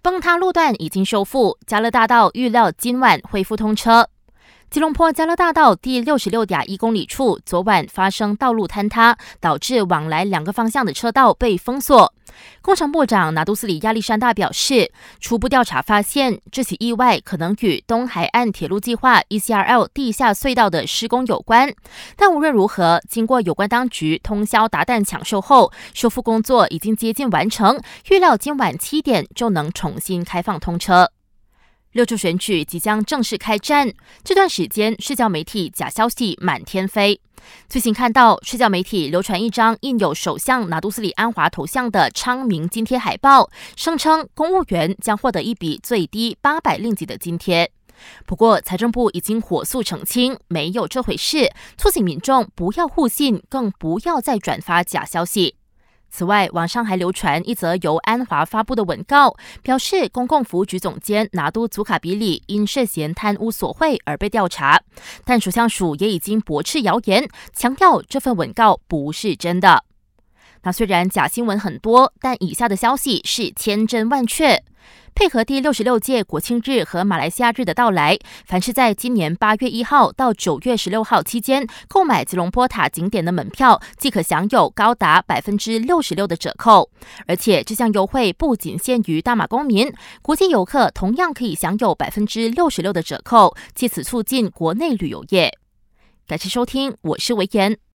崩塌路段已经修复，加勒大道预料今晚恢复通车。吉隆坡加勒大道第六十六点一公里处，昨晚发生道路坍塌，导致往来两个方向的车道被封锁。工程部长拿督斯里亚历山大表示，初步调查发现，这起意外可能与东海岸铁路计划 （ECRL） 地下隧道的施工有关。但无论如何，经过有关当局通宵达旦抢修后，修复工作已经接近完成，预料今晚七点就能重新开放通车。六州选举即将正式开战，这段时间社交媒体假消息满天飞。最近看到社交媒体流传一张印有首相拿督斯里安华头像的昌明津贴海报，声称公务员将获得一笔最低八百令吉的津贴。不过财政部已经火速澄清，没有这回事，促请民众不要互信，更不要再转发假消息。此外，网上还流传一则由安华发布的文告，表示公共服务局总监拿督祖卡比里因涉嫌贪污索贿而被调查，但首相署也已经驳斥谣言，强调这份文告不是真的。那虽然假新闻很多，但以下的消息是千真万确。配合第六十六届国庆日和马来西亚日的到来，凡是在今年八月一号到九月十六号期间购买吉隆坡塔景点的门票，即可享有高达百分之六十六的折扣。而且这项优惠不仅限于大马公民，国际游客同样可以享有百分之六十六的折扣，借此促进国内旅游业。感谢收听，我是维言。